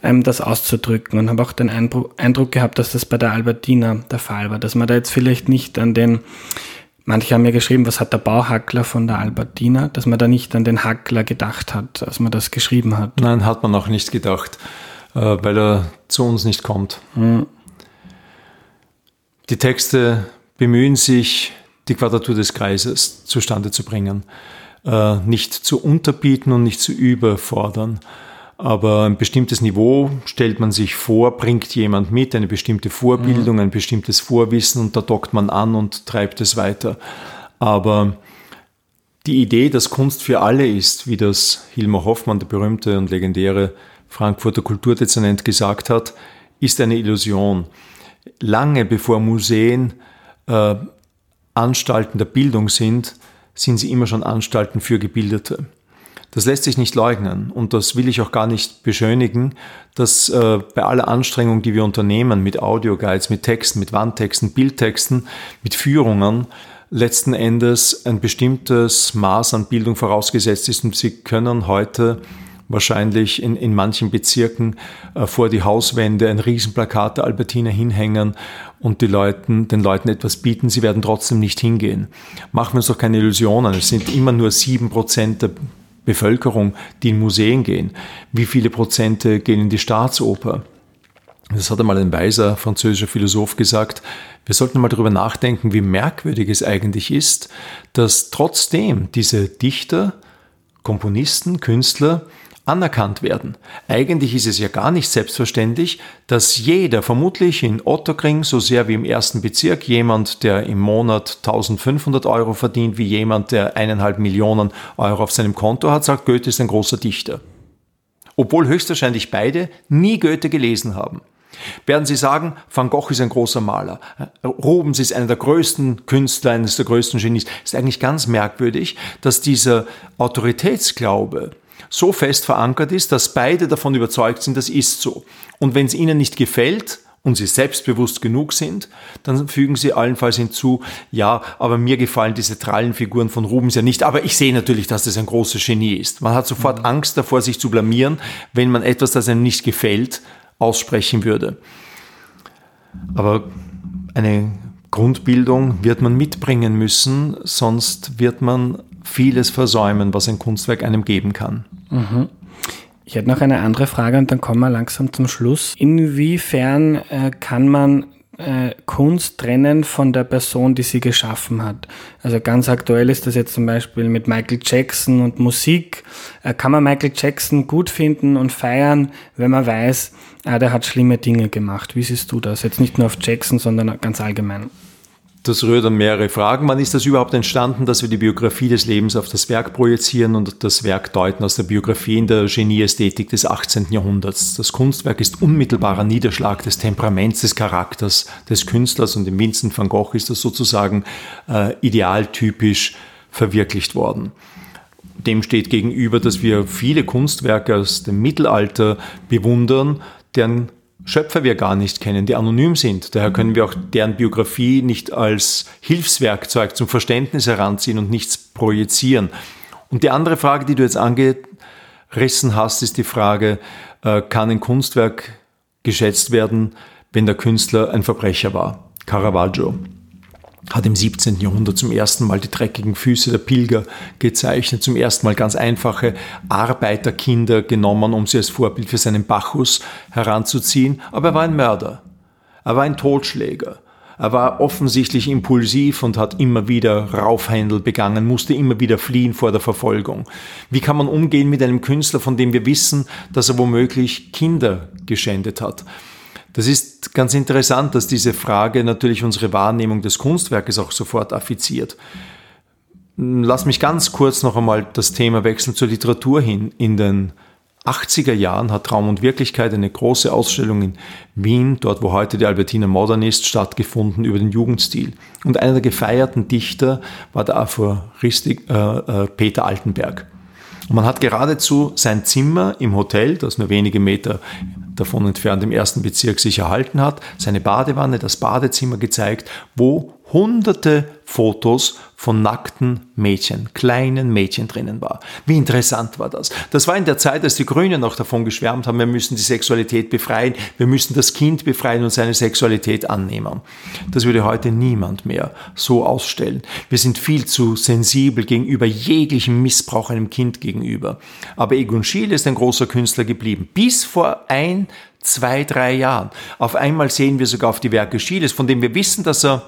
ähm, das auszudrücken. Und habe auch den Eindruck gehabt, dass das bei der Albertina der Fall war, dass man da jetzt vielleicht nicht an den, manche haben ja geschrieben, was hat der Bauhackler von der Albertina, dass man da nicht an den Hackler gedacht hat, als man das geschrieben hat. Nein, hat man auch nicht gedacht, äh, weil er zu uns nicht kommt. Hm. Die Texte bemühen sich, die Quadratur des Kreises zustande zu bringen. Äh, nicht zu unterbieten und nicht zu überfordern. Aber ein bestimmtes Niveau stellt man sich vor, bringt jemand mit, eine bestimmte Vorbildung, mhm. ein bestimmtes Vorwissen und da dockt man an und treibt es weiter. Aber die Idee, dass Kunst für alle ist, wie das Hilmar Hoffmann, der berühmte und legendäre Frankfurter Kulturdezernent, gesagt hat, ist eine Illusion lange bevor Museen äh, Anstalten der Bildung sind, sind sie immer schon Anstalten für Gebildete. Das lässt sich nicht leugnen und das will ich auch gar nicht beschönigen, dass äh, bei aller Anstrengung, die wir unternehmen mit Audioguides, mit Texten, mit Wandtexten, Bildtexten, mit Führungen, letzten Endes ein bestimmtes Maß an Bildung vorausgesetzt ist und sie können heute wahrscheinlich in, in manchen Bezirken äh, vor die Hauswände ein Riesenplakat der Albertiner hinhängen und die Leuten, den Leuten etwas bieten, sie werden trotzdem nicht hingehen. Machen wir uns doch keine Illusionen. Es sind immer nur sieben Prozent der Bevölkerung, die in Museen gehen. Wie viele Prozente gehen in die Staatsoper? Das hat einmal ein weiser französischer Philosoph gesagt. Wir sollten mal darüber nachdenken, wie merkwürdig es eigentlich ist, dass trotzdem diese Dichter, Komponisten, Künstler anerkannt werden. Eigentlich ist es ja gar nicht selbstverständlich, dass jeder, vermutlich in Otterkring so sehr wie im ersten Bezirk, jemand, der im Monat 1500 Euro verdient, wie jemand, der eineinhalb Millionen Euro auf seinem Konto hat, sagt, Goethe ist ein großer Dichter. Obwohl höchstwahrscheinlich beide nie Goethe gelesen haben. Werden Sie sagen, Van Gogh ist ein großer Maler, Rubens ist einer der größten Künstler, eines der größten Genies, ist eigentlich ganz merkwürdig, dass dieser Autoritätsglaube, so fest verankert ist, dass beide davon überzeugt sind, das ist so. Und wenn es ihnen nicht gefällt, und sie selbstbewusst genug sind, dann fügen sie allenfalls hinzu, ja, aber mir gefallen diese Trallenfiguren von Rubens ja nicht, aber ich sehe natürlich, dass das ein großes Genie ist. Man hat sofort mhm. Angst davor, sich zu blamieren, wenn man etwas, das einem nicht gefällt, aussprechen würde. Aber eine Grundbildung wird man mitbringen müssen, sonst wird man vieles versäumen, was ein Kunstwerk einem geben kann. Mhm. Ich hätte noch eine andere Frage und dann kommen wir langsam zum Schluss. Inwiefern äh, kann man äh, Kunst trennen von der Person, die sie geschaffen hat? Also ganz aktuell ist das jetzt zum Beispiel mit Michael Jackson und Musik. Äh, kann man Michael Jackson gut finden und feiern, wenn man weiß, ah, der hat schlimme Dinge gemacht? Wie siehst du das? Jetzt nicht nur auf Jackson, sondern ganz allgemein. Das rührt an mehrere Fragen. Wann ist das überhaupt entstanden, dass wir die Biografie des Lebens auf das Werk projizieren und das Werk deuten aus der Biografie in der Genieästhetik des 18. Jahrhunderts? Das Kunstwerk ist unmittelbarer Niederschlag des Temperaments, des Charakters des Künstlers und im Vincent van Gogh ist das sozusagen äh, idealtypisch verwirklicht worden. Dem steht gegenüber, dass wir viele Kunstwerke aus dem Mittelalter bewundern, deren Schöpfer wir gar nicht kennen, die anonym sind. Daher können wir auch deren Biografie nicht als Hilfswerkzeug zum Verständnis heranziehen und nichts projizieren. Und die andere Frage, die du jetzt angerissen hast, ist die Frage, äh, kann ein Kunstwerk geschätzt werden, wenn der Künstler ein Verbrecher war? Caravaggio hat im 17. Jahrhundert zum ersten Mal die dreckigen Füße der Pilger gezeichnet, zum ersten Mal ganz einfache Arbeiterkinder genommen, um sie als Vorbild für seinen Bacchus heranzuziehen. Aber er war ein Mörder. Er war ein Totschläger. Er war offensichtlich impulsiv und hat immer wieder Raufhändel begangen, musste immer wieder fliehen vor der Verfolgung. Wie kann man umgehen mit einem Künstler, von dem wir wissen, dass er womöglich Kinder geschändet hat? Das ist ganz interessant, dass diese Frage natürlich unsere Wahrnehmung des Kunstwerkes auch sofort affiziert. Lass mich ganz kurz noch einmal das Thema wechseln zur Literatur hin. In den 80er Jahren hat Traum und Wirklichkeit eine große Ausstellung in Wien, dort wo heute die Albertine Modern ist, stattgefunden über den Jugendstil. Und einer der gefeierten Dichter war der Aphoristik äh, äh, Peter Altenberg. Und man hat geradezu sein Zimmer im Hotel, das nur wenige Meter davon entfernt im ersten Bezirk sich erhalten hat, seine Badewanne, das Badezimmer gezeigt, wo hunderte Fotos von nackten Mädchen, kleinen Mädchen drinnen war. Wie interessant war das? Das war in der Zeit, als die Grünen noch davon geschwärmt haben, wir müssen die Sexualität befreien, wir müssen das Kind befreien und seine Sexualität annehmen. Das würde heute niemand mehr so ausstellen. Wir sind viel zu sensibel gegenüber jeglichem Missbrauch einem Kind gegenüber. Aber Egon Schiele ist ein großer Künstler geblieben. Bis vor ein, zwei, drei Jahren. Auf einmal sehen wir sogar auf die Werke Schieles, von dem wir wissen, dass er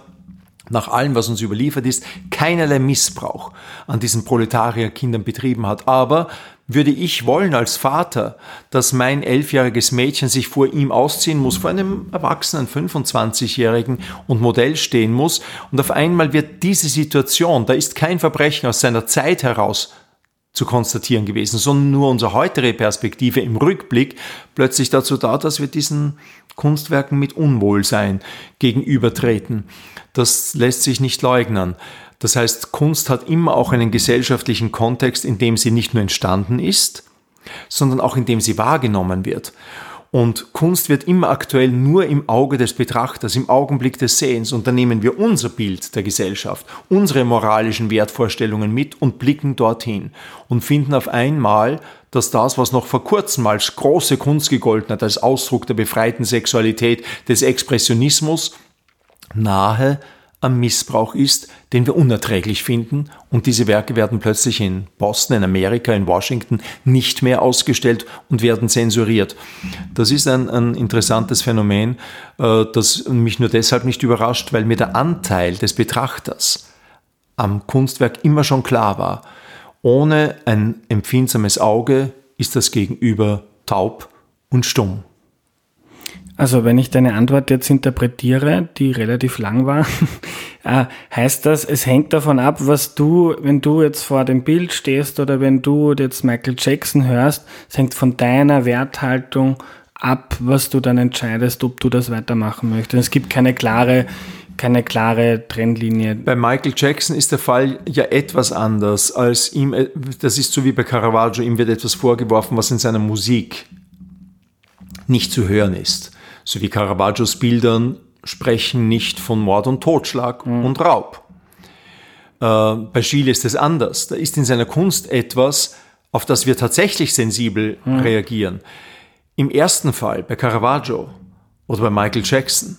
nach allem, was uns überliefert ist, keinerlei Missbrauch an diesen Proletarierkindern betrieben hat. Aber würde ich wollen als Vater, dass mein elfjähriges Mädchen sich vor ihm ausziehen muss, vor einem erwachsenen 25-Jährigen und Modell stehen muss und auf einmal wird diese Situation, da ist kein Verbrechen aus seiner Zeit heraus zu konstatieren gewesen, sondern nur unsere heutige Perspektive im Rückblick plötzlich dazu da, dass wir diesen Kunstwerken mit Unwohlsein gegenübertreten. Das lässt sich nicht leugnen. Das heißt, Kunst hat immer auch einen gesellschaftlichen Kontext, in dem sie nicht nur entstanden ist, sondern auch in dem sie wahrgenommen wird. Und Kunst wird immer aktuell nur im Auge des Betrachters, im Augenblick des Sehens. Und dann nehmen wir unser Bild der Gesellschaft, unsere moralischen Wertvorstellungen mit und blicken dorthin und finden auf einmal, dass das, was noch vor kurzem als große Kunst gegolten hat, als Ausdruck der befreiten Sexualität, des Expressionismus, nahe am Missbrauch ist, den wir unerträglich finden. Und diese Werke werden plötzlich in Boston, in Amerika, in Washington nicht mehr ausgestellt und werden zensuriert. Das ist ein, ein interessantes Phänomen, äh, das mich nur deshalb nicht überrascht, weil mir der Anteil des Betrachters am Kunstwerk immer schon klar war. Ohne ein empfindsames Auge ist das Gegenüber taub und stumm. Also wenn ich deine Antwort jetzt interpretiere, die relativ lang war, äh, heißt das, es hängt davon ab, was du, wenn du jetzt vor dem Bild stehst oder wenn du jetzt Michael Jackson hörst, es hängt von deiner Werthaltung ab, was du dann entscheidest, ob du das weitermachen möchtest. Es gibt keine klare keine klare Trennlinie. Bei Michael Jackson ist der Fall ja etwas anders als ihm, das ist so wie bei Caravaggio, ihm wird etwas vorgeworfen, was in seiner Musik nicht zu hören ist so wie Caravaggios Bildern sprechen nicht von Mord und Totschlag mhm. und Raub. Äh, bei Schiele ist es anders. Da ist in seiner Kunst etwas, auf das wir tatsächlich sensibel mhm. reagieren. Im ersten Fall, bei Caravaggio oder bei Michael Jackson,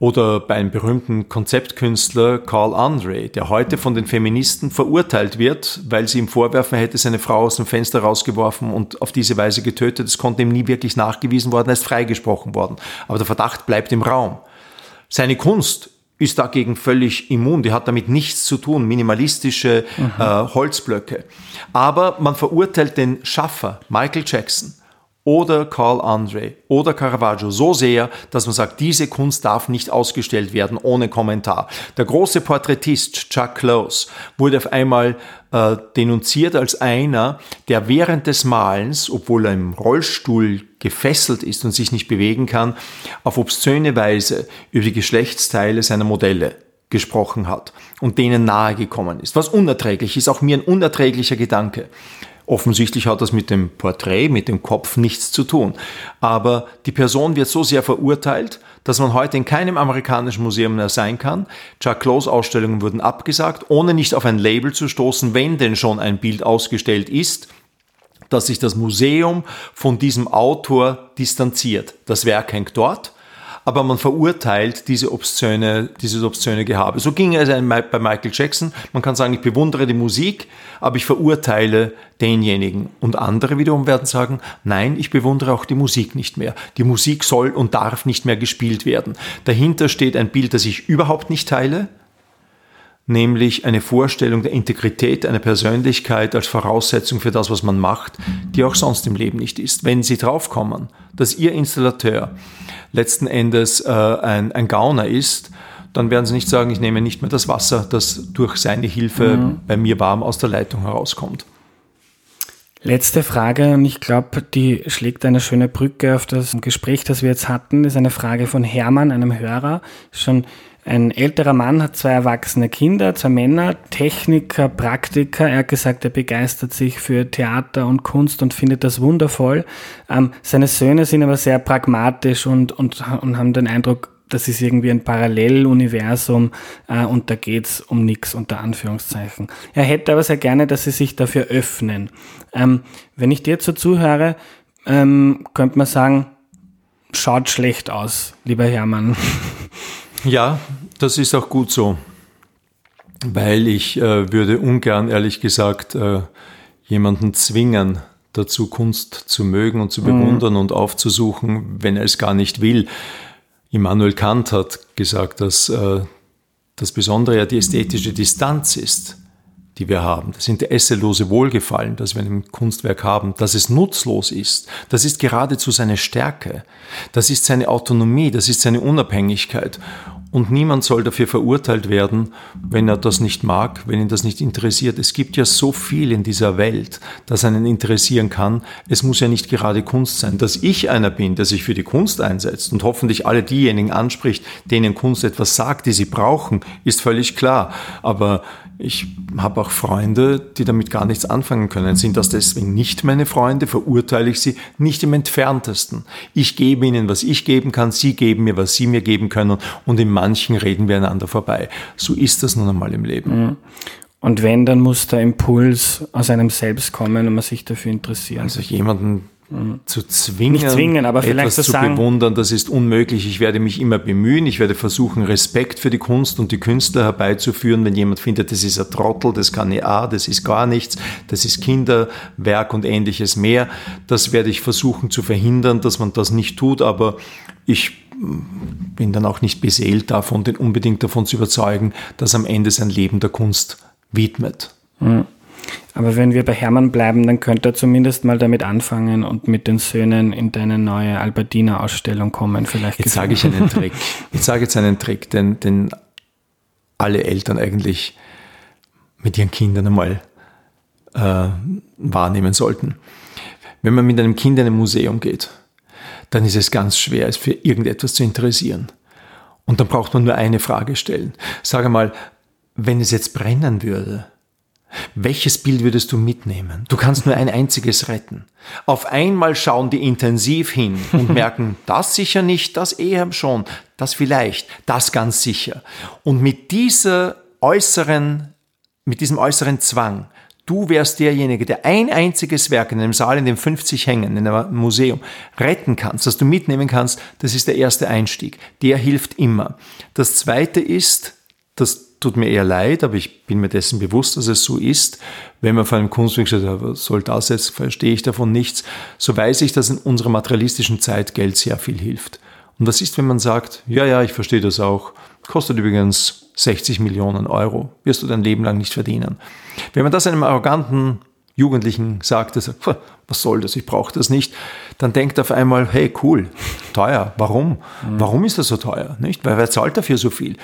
oder beim berühmten Konzeptkünstler Carl Andre, der heute von den Feministen verurteilt wird, weil sie ihm vorwerfen, er hätte seine Frau aus dem Fenster rausgeworfen und auf diese Weise getötet. Das konnte ihm nie wirklich nachgewiesen worden, er ist freigesprochen worden. Aber der Verdacht bleibt im Raum. Seine Kunst ist dagegen völlig immun. Die hat damit nichts zu tun. Minimalistische mhm. äh, Holzblöcke. Aber man verurteilt den Schaffer, Michael Jackson, oder Carl Andre oder Caravaggio so sehr, dass man sagt, diese Kunst darf nicht ausgestellt werden ohne Kommentar. Der große Porträtist Chuck Close wurde auf einmal äh, denunziert als einer, der während des Malens, obwohl er im Rollstuhl gefesselt ist und sich nicht bewegen kann, auf obszöne Weise über die Geschlechtsteile seiner Modelle gesprochen hat und denen nahegekommen ist, was unerträglich ist, auch mir ein unerträglicher Gedanke. Offensichtlich hat das mit dem Porträt, mit dem Kopf nichts zu tun. Aber die Person wird so sehr verurteilt, dass man heute in keinem amerikanischen Museum mehr sein kann. Chuck Close Ausstellungen wurden abgesagt, ohne nicht auf ein Label zu stoßen, wenn denn schon ein Bild ausgestellt ist, dass sich das Museum von diesem Autor distanziert. Das Werk hängt dort aber man verurteilt diese obszöne, dieses obszöne Gehabe. So ging es bei Michael Jackson. Man kann sagen, ich bewundere die Musik, aber ich verurteile denjenigen. Und andere wiederum werden sagen, nein, ich bewundere auch die Musik nicht mehr. Die Musik soll und darf nicht mehr gespielt werden. Dahinter steht ein Bild, das ich überhaupt nicht teile, nämlich eine Vorstellung der Integrität einer Persönlichkeit als Voraussetzung für das, was man macht, die auch sonst im Leben nicht ist. Wenn Sie draufkommen, dass Ihr Installateur letzten Endes äh, ein, ein Gauner ist, dann werden Sie nicht sagen, ich nehme nicht mehr das Wasser, das durch seine Hilfe mhm. bei mir warm aus der Leitung herauskommt. Letzte Frage, und ich glaube, die schlägt eine schöne Brücke auf das Gespräch, das wir jetzt hatten. Das ist eine Frage von Hermann, einem Hörer. Schon ein älterer Mann hat zwei erwachsene Kinder, zwei Männer, Techniker, Praktiker. Er hat gesagt, er begeistert sich für Theater und Kunst und findet das wundervoll. Ähm, seine Söhne sind aber sehr pragmatisch und, und, und haben den Eindruck, das ist irgendwie ein Paralleluniversum äh, und da geht's um nichts unter Anführungszeichen. Er hätte aber sehr gerne, dass sie sich dafür öffnen. Ähm, wenn ich dir so zuhöre, ähm, könnte man sagen, schaut schlecht aus, lieber Hermann. Ja, das ist auch gut so, weil ich äh, würde ungern, ehrlich gesagt, äh, jemanden zwingen, dazu Kunst zu mögen und zu bewundern mhm. und aufzusuchen, wenn er es gar nicht will. Immanuel Kant hat gesagt, dass äh, das Besondere ja die ästhetische Distanz ist, die wir haben. Das interesselose Wohlgefallen, das wir in Kunstwerk haben, dass es nutzlos ist. Das ist geradezu seine Stärke. Das ist seine Autonomie, das ist seine Unabhängigkeit. Und niemand soll dafür verurteilt werden, wenn er das nicht mag, wenn ihn das nicht interessiert. Es gibt ja so viel in dieser Welt, das einen interessieren kann. Es muss ja nicht gerade Kunst sein. Dass ich einer bin, der sich für die Kunst einsetzt und hoffentlich alle diejenigen anspricht, denen Kunst etwas sagt, die sie brauchen, ist völlig klar. Aber Ich habe auch Freunde, die damit gar nichts anfangen können. Sind das deswegen nicht meine Freunde? Verurteile ich sie nicht im entferntesten. Ich gebe ihnen, was ich geben kann, sie geben mir, was sie mir geben können und in manchen reden wir einander vorbei. So ist das nun einmal im Leben. Mhm. Und wenn, dann muss der Impuls aus einem selbst kommen und man sich dafür interessiert. Also jemanden zu zwingen, Nicht zwingen, aber vielleicht etwas zu sagen, bewundern, das ist unmöglich. Ich werde mich immer bemühen, ich werde versuchen, Respekt für die Kunst und die Künstler herbeizuführen. Wenn jemand findet, das ist ein Trottel, das kann nicht A, das ist gar nichts, das ist Kinderwerk und ähnliches mehr, das werde ich versuchen zu verhindern, dass man das nicht tut, aber ich bin dann auch nicht beseelt davon, den unbedingt davon zu überzeugen, dass am Ende sein Leben der Kunst widmet. Mhm. Aber wenn wir bei Hermann bleiben, dann könnte er zumindest mal damit anfangen und mit den Söhnen in deine neue Albertina-Ausstellung kommen. Vielleicht jetzt sage ich einen Trick. Ich sage jetzt einen Trick, den, den alle Eltern eigentlich mit ihren Kindern einmal äh, wahrnehmen sollten. Wenn man mit einem Kind in ein Museum geht, dann ist es ganz schwer, es für irgendetwas zu interessieren. Und dann braucht man nur eine Frage stellen. Sage mal, wenn es jetzt brennen würde, welches Bild würdest du mitnehmen? Du kannst nur ein einziges retten. Auf einmal schauen die intensiv hin und merken, das sicher nicht, das eher schon, das vielleicht, das ganz sicher. Und mit dieser äußeren, mit diesem äußeren Zwang, du wärst derjenige, der ein einziges Werk in einem Saal, in dem 50 hängen, in einem Museum, retten kannst, das du mitnehmen kannst, das ist der erste Einstieg. Der hilft immer. Das zweite ist, dass tut mir eher leid, aber ich bin mir dessen bewusst, dass es so ist. Wenn man vor einem Kunstwerk sagt, was soll das jetzt, verstehe ich davon nichts, so weiß ich, dass in unserer materialistischen Zeit Geld sehr viel hilft. Und was ist, wenn man sagt, ja, ja, ich verstehe das auch, kostet übrigens 60 Millionen Euro, wirst du dein Leben lang nicht verdienen. Wenn man das einem arroganten Jugendlichen sagt, dass, was soll das, ich brauche das nicht, dann denkt er auf einmal, hey, cool, teuer, warum? Warum ist das so teuer? Nicht? Weil wer zahlt dafür so viel?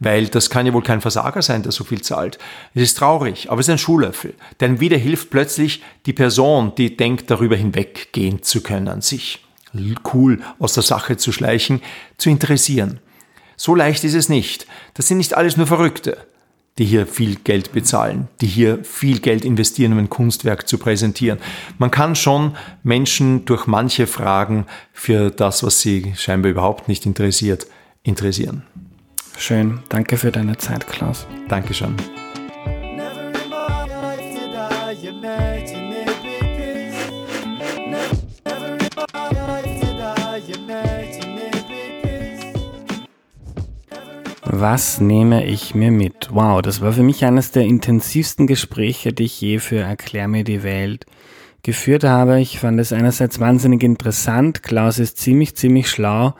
weil das kann ja wohl kein Versager sein, der so viel zahlt. Es ist traurig, aber es ist ein Schuhlöffel. Denn wieder hilft plötzlich die Person, die denkt, darüber hinweggehen zu können, sich cool aus der Sache zu schleichen, zu interessieren. So leicht ist es nicht. Das sind nicht alles nur Verrückte, die hier viel Geld bezahlen, die hier viel Geld investieren, um ein Kunstwerk zu präsentieren. Man kann schon Menschen durch manche Fragen für das, was sie scheinbar überhaupt nicht interessiert, interessieren. Schön. Danke für deine Zeit, Klaus. Dankeschön. Was nehme ich mir mit? Wow, das war für mich eines der intensivsten Gespräche, die ich je für Erklär mir die Welt geführt habe. Ich fand es einerseits wahnsinnig interessant. Klaus ist ziemlich, ziemlich schlau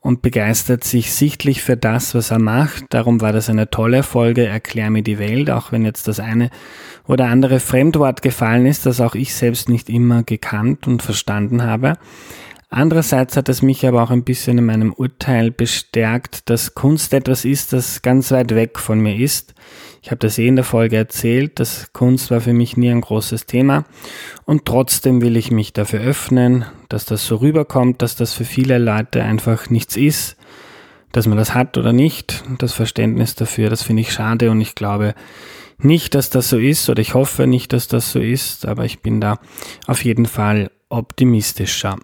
und begeistert sich sichtlich für das, was er macht. Darum war das eine tolle Folge, Erklär mir die Welt, auch wenn jetzt das eine oder andere Fremdwort gefallen ist, das auch ich selbst nicht immer gekannt und verstanden habe. Andererseits hat es mich aber auch ein bisschen in meinem Urteil bestärkt, dass Kunst etwas ist, das ganz weit weg von mir ist. Ich habe das eh in der Folge erzählt, dass Kunst war für mich nie ein großes Thema und trotzdem will ich mich dafür öffnen, dass das so rüberkommt, dass das für viele Leute einfach nichts ist, dass man das hat oder nicht. Das Verständnis dafür, das finde ich schade und ich glaube nicht, dass das so ist oder ich hoffe nicht, dass das so ist, aber ich bin da auf jeden Fall optimistischer.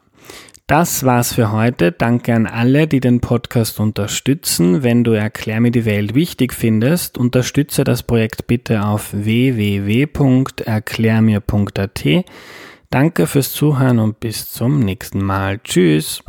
Das war's für heute. Danke an alle, die den Podcast unterstützen. Wenn du Erklär mir die Welt wichtig findest, unterstütze das Projekt bitte auf www.erklärmir.at. Danke fürs Zuhören und bis zum nächsten Mal. Tschüss.